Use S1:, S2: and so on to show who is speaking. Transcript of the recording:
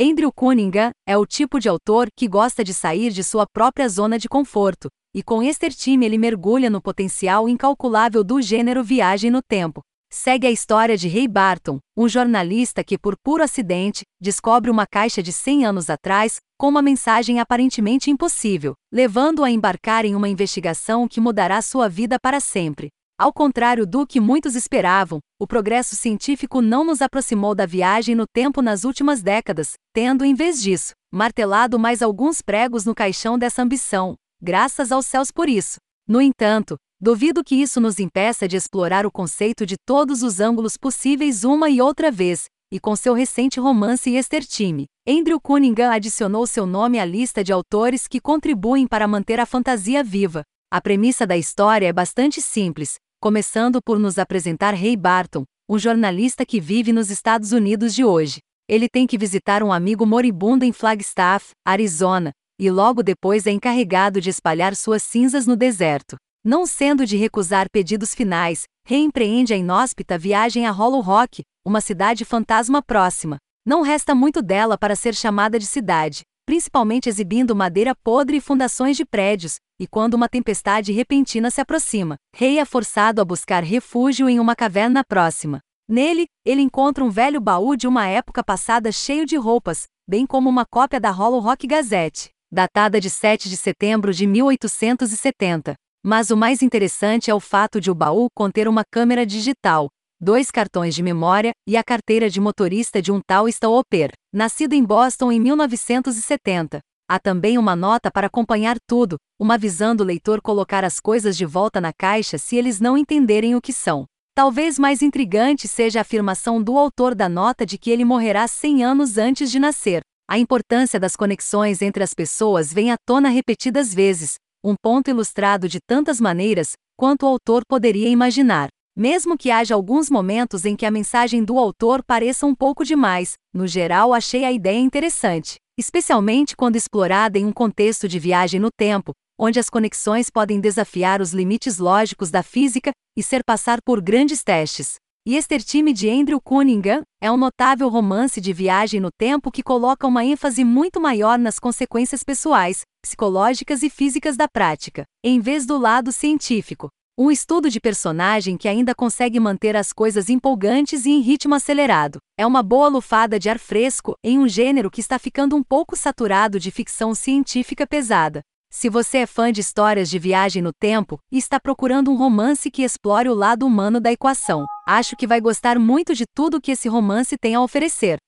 S1: Andrew Cunningham é o tipo de autor que gosta de sair de sua própria zona de conforto, e com este time ele mergulha no potencial incalculável do gênero viagem no tempo. Segue a história de Ray Barton, um jornalista que, por puro acidente, descobre uma caixa de 100 anos atrás, com uma mensagem aparentemente impossível, levando-o a embarcar em uma investigação que mudará sua vida para sempre. Ao contrário do que muitos esperavam, o progresso científico não nos aproximou da viagem no tempo nas últimas décadas, tendo, em vez disso, martelado mais alguns pregos no caixão dessa ambição. Graças aos céus por isso. No entanto, duvido que isso nos impeça de explorar o conceito de todos os ângulos possíveis uma e outra vez, e com seu recente romance Time, Andrew Cunningham adicionou seu nome à lista de autores que contribuem para manter a fantasia viva. A premissa da história é bastante simples, começando por nos apresentar Ray Barton, um jornalista que vive nos Estados Unidos de hoje. Ele tem que visitar um amigo moribundo em Flagstaff, Arizona, e logo depois é encarregado de espalhar suas cinzas no deserto. Não sendo de recusar pedidos finais, reempreende a inóspita viagem a Hollow Rock, uma cidade fantasma próxima. Não resta muito dela para ser chamada de cidade, principalmente exibindo madeira podre e fundações de prédios, e quando uma tempestade repentina se aproxima, Rei é forçado a buscar refúgio em uma caverna próxima. Nele, ele encontra um velho baú de uma época passada cheio de roupas, bem como uma cópia da Hollow Rock Gazette, datada de 7 de setembro de 1870. Mas o mais interessante é o fato de o baú conter uma câmera digital, dois cartões de memória e a carteira de motorista de um tal Stauper, nascido em Boston em 1970. Há também uma nota para acompanhar tudo, uma avisando o leitor colocar as coisas de volta na caixa se eles não entenderem o que são. Talvez mais intrigante seja a afirmação do autor da nota de que ele morrerá 100 anos antes de nascer. A importância das conexões entre as pessoas vem à tona repetidas vezes, um ponto ilustrado de tantas maneiras quanto o autor poderia imaginar. Mesmo que haja alguns momentos em que a mensagem do autor pareça um pouco demais, no geral achei a ideia interessante especialmente quando explorada em um contexto de viagem no tempo, onde as conexões podem desafiar os limites lógicos da física e ser passar por grandes testes. E este time de Andrew Cunningham é um notável romance de viagem no tempo que coloca uma ênfase muito maior nas consequências pessoais, psicológicas e físicas da prática, em vez do lado científico. Um estudo de personagem que ainda consegue manter as coisas empolgantes e em ritmo acelerado. É uma boa lufada de ar fresco em um gênero que está ficando um pouco saturado de ficção científica pesada. Se você é fã de histórias de viagem no tempo e está procurando um romance que explore o lado humano da equação, acho que vai gostar muito de tudo que esse romance tem a oferecer.